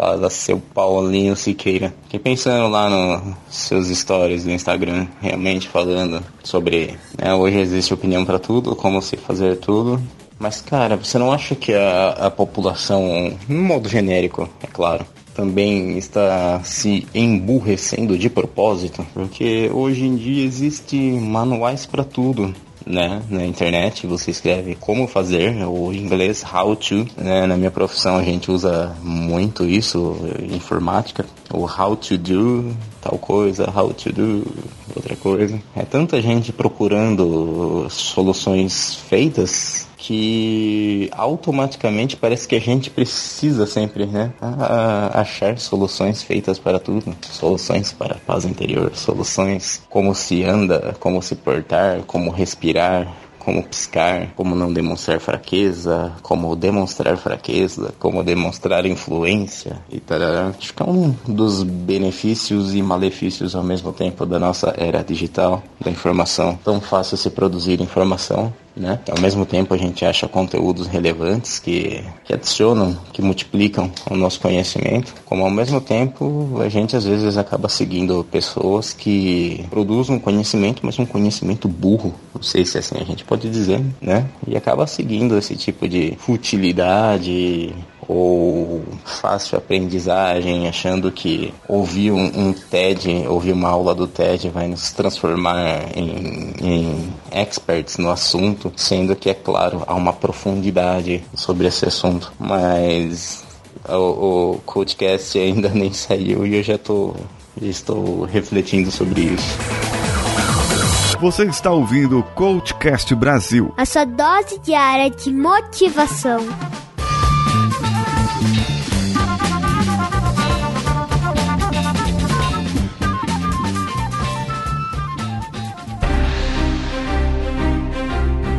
Fala, seu Paulinho Siqueira. Fiquei pensando lá nos seus stories do Instagram, realmente falando sobre. Né, hoje existe opinião para tudo, como se fazer tudo. Mas, cara, você não acha que a, a população, no modo genérico, é claro, também está se emburrecendo de propósito? Porque hoje em dia existem manuais para tudo né, na internet, você escreve como fazer, ou em inglês how to, né, na minha profissão a gente usa muito isso, informática, o how to do tal coisa, how to do outra coisa. É tanta gente procurando soluções feitas que automaticamente parece que a gente precisa sempre, né, achar soluções feitas para tudo, soluções para a paz interior, soluções como se anda, como se portar, como respirar, como piscar, como não demonstrar fraqueza, como demonstrar fraqueza, como demonstrar influência e tal. Acho que é um dos benefícios e malefícios ao mesmo tempo da nossa era digital, da informação. Tão fácil se produzir informação né? Ao mesmo tempo a gente acha conteúdos relevantes que, que adicionam, que multiplicam o nosso conhecimento, como ao mesmo tempo a gente às vezes acaba seguindo pessoas que produzem um conhecimento, mas um conhecimento burro, não sei se assim a gente pode dizer, né? E acaba seguindo esse tipo de futilidade ou fácil aprendizagem, achando que ouvir um, um, TED, ouvir uma aula do TED vai nos transformar em, em experts no assunto, sendo que, é claro, há uma profundidade sobre esse assunto. Mas o, o podcast ainda nem saiu e eu já tô, estou refletindo sobre isso. Você está ouvindo o Coachcast Brasil. A sua dose diária de motivação.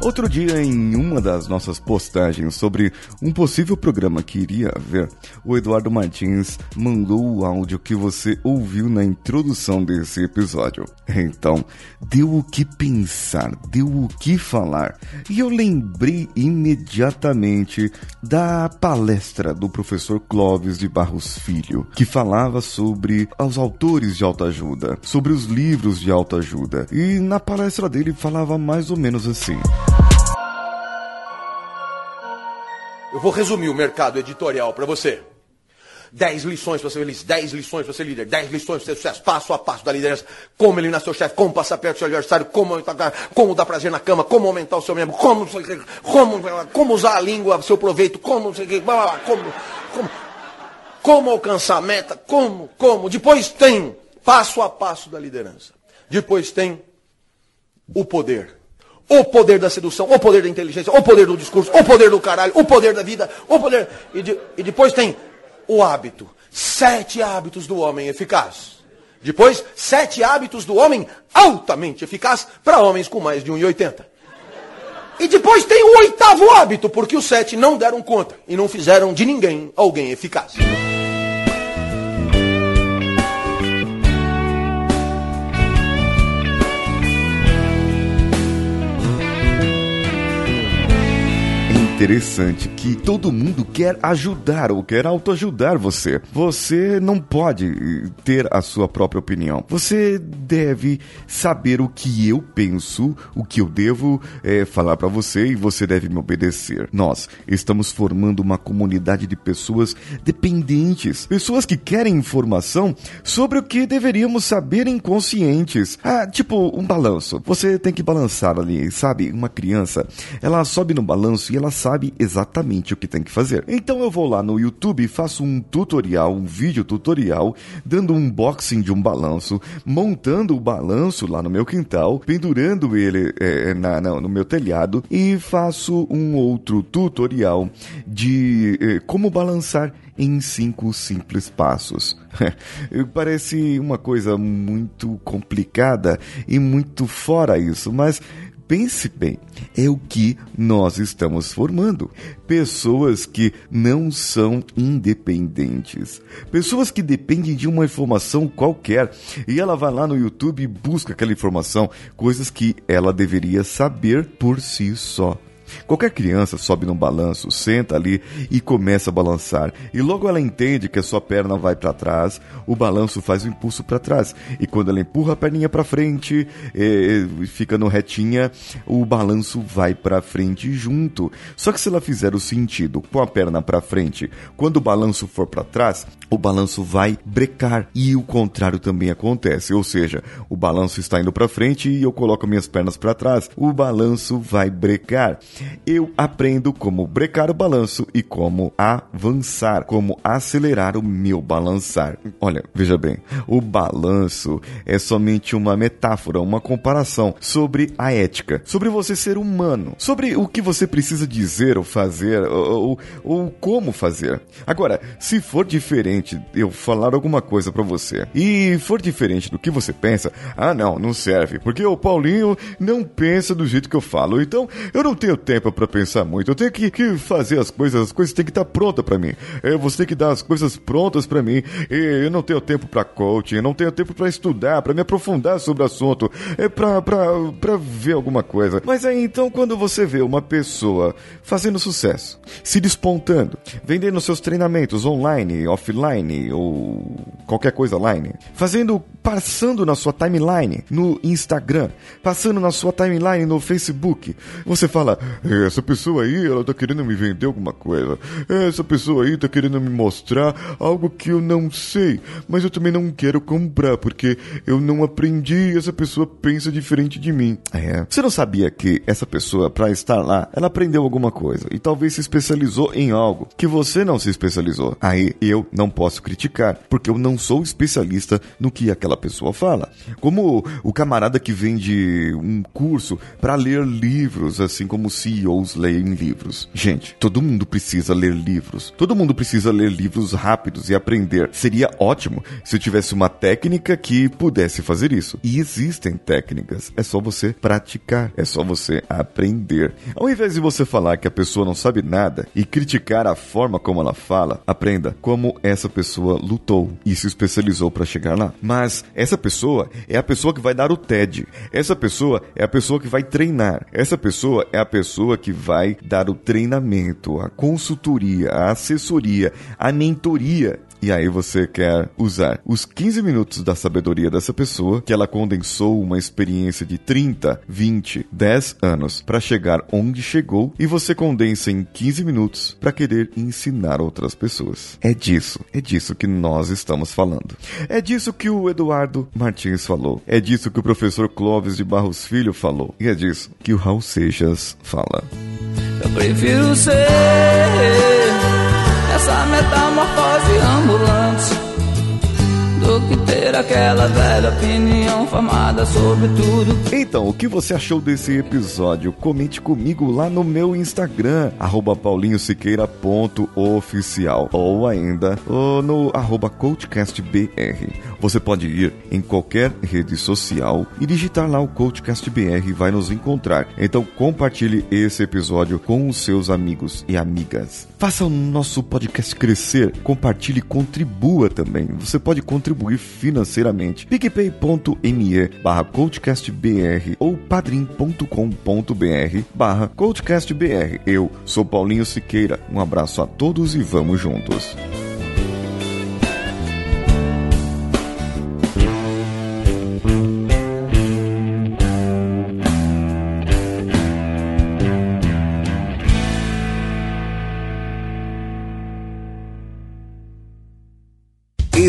Outro dia, em uma das nossas postagens sobre um possível programa que iria haver, o Eduardo Martins mandou o áudio que você ouviu na introdução desse episódio. Então, deu o que pensar, deu o que falar. E eu lembrei imediatamente da palestra do professor Clóvis de Barros Filho, que falava sobre os autores de autoajuda, sobre os livros de autoajuda. E na palestra dele falava mais ou menos assim. Eu vou resumir o mercado editorial para você. 10 lições para ser feliz, 10 lições para ser líder, 10 lições para ser sucesso, passo a passo da liderança, como eliminar seu chefe, como passar perto do seu adversário, como, como dar prazer na cama, como aumentar o seu membro, como, como, como usar a língua a seu proveito, como, como, como, como alcançar a meta, como, como. Depois tem passo a passo da liderança. Depois tem o poder o poder da sedução, o poder da inteligência, o poder do discurso, o poder do caralho, o poder da vida, o poder. E, de, e depois tem o hábito. Sete hábitos do homem eficaz. Depois, sete hábitos do homem altamente eficaz para homens com mais de 1,80. E depois tem o oitavo hábito, porque os sete não deram conta e não fizeram de ninguém alguém eficaz. Interessante que todo mundo quer ajudar ou quer autoajudar você. Você não pode ter a sua própria opinião. Você deve saber o que eu penso, o que eu devo é, falar para você e você deve me obedecer. Nós estamos formando uma comunidade de pessoas dependentes, pessoas que querem informação sobre o que deveríamos saber inconscientes. Ah, tipo um balanço. Você tem que balançar ali, sabe? Uma criança, ela sobe no balanço e ela sabe exatamente o que tem que fazer. Então eu vou lá no YouTube e faço um tutorial, um vídeo tutorial, dando um unboxing de um balanço, montando o balanço lá no meu quintal, pendurando ele é, na, na, no meu telhado e faço um outro tutorial de é, como balançar em cinco simples passos. Parece uma coisa muito complicada e muito fora isso, mas pense bem, é o que nós estamos formando. Pessoas que não são independentes. Pessoas que dependem de uma informação qualquer e ela vai lá no YouTube e busca aquela informação, coisas que ela deveria saber por si só. Qualquer criança sobe num balanço, senta ali e começa a balançar. E logo ela entende que a sua perna vai para trás, o balanço faz o impulso para trás. E quando ela empurra a perninha para frente, e fica no retinha, o balanço vai para frente junto. Só que se ela fizer o sentido com a perna para frente, quando o balanço for para trás, o balanço vai brecar. E o contrário também acontece, ou seja, o balanço está indo para frente e eu coloco minhas pernas para trás, o balanço vai brecar eu aprendo como brecar o balanço e como avançar, como acelerar o meu balançar. Olha, veja bem, o balanço é somente uma metáfora, uma comparação sobre a ética, sobre você ser humano, sobre o que você precisa dizer ou fazer ou, ou, ou como fazer. Agora, se for diferente eu falar alguma coisa para você e for diferente do que você pensa, ah não, não serve, porque o Paulinho não pensa do jeito que eu falo, então eu não tenho tempo para pensar muito. Eu tenho que, que, fazer as coisas, as coisas têm que estar tá prontas para mim. É, você tem que dar as coisas prontas para mim. E eu não tenho tempo para coaching, eu não tenho tempo para estudar, para me aprofundar sobre o assunto, é para ver alguma coisa. Mas aí então quando você vê uma pessoa fazendo sucesso, se despontando, vendendo seus treinamentos online, offline ou qualquer coisa online, fazendo passando na sua timeline no Instagram, passando na sua timeline no Facebook, você fala: essa pessoa aí, ela tá querendo me vender alguma coisa. Essa pessoa aí tá querendo me mostrar algo que eu não sei, mas eu também não quero comprar porque eu não aprendi e essa pessoa pensa diferente de mim. É. Você não sabia que essa pessoa, para estar lá, ela aprendeu alguma coisa e talvez se especializou em algo que você não se especializou. Aí eu não posso criticar, porque eu não sou especialista no que aquela pessoa fala. Como o camarada que vende um curso para ler livros, assim como CEO CEOs leem livros. Gente, todo mundo precisa ler livros. Todo mundo precisa ler livros rápidos e aprender. Seria ótimo se eu tivesse uma técnica que pudesse fazer isso. E existem técnicas. É só você praticar. É só você aprender. Ao invés de você falar que a pessoa não sabe nada e criticar a forma como ela fala, aprenda como essa pessoa lutou e se especializou para chegar lá. Mas essa pessoa é a pessoa que vai dar o TED. Essa pessoa é a pessoa que vai treinar. Essa pessoa é a pessoa que vai dar o treinamento, a consultoria, a assessoria, a mentoria e aí você quer usar os 15 minutos da sabedoria dessa pessoa, que ela condensou uma experiência de 30, 20, 10 anos para chegar onde chegou, e você condensa em 15 minutos para querer ensinar outras pessoas. É disso, é disso que nós estamos falando. É disso que o Eduardo Martins falou. É disso que o professor Clóvis de Barros Filho falou. E é disso que o Raul Seixas fala. Eu prefiro ser essa metamorfose ambulante do que ter aquela velha opinião formada sobre tudo. Então, o que você achou desse episódio? Comente comigo lá no meu Instagram, paulinhosiqueira.oficial ou ainda no arroba coachcastbr. Você pode ir em qualquer rede social e digitar lá o CoachCastBR vai nos encontrar. Então compartilhe esse episódio com os seus amigos e amigas. Faça o nosso podcast crescer, compartilhe e contribua também. Você pode contribuir financeiramente financeiramente. picpay.me barra coachcastbr ou padrim.com.br barra coachcastbr. Eu sou Paulinho Siqueira. Um abraço a todos e vamos juntos.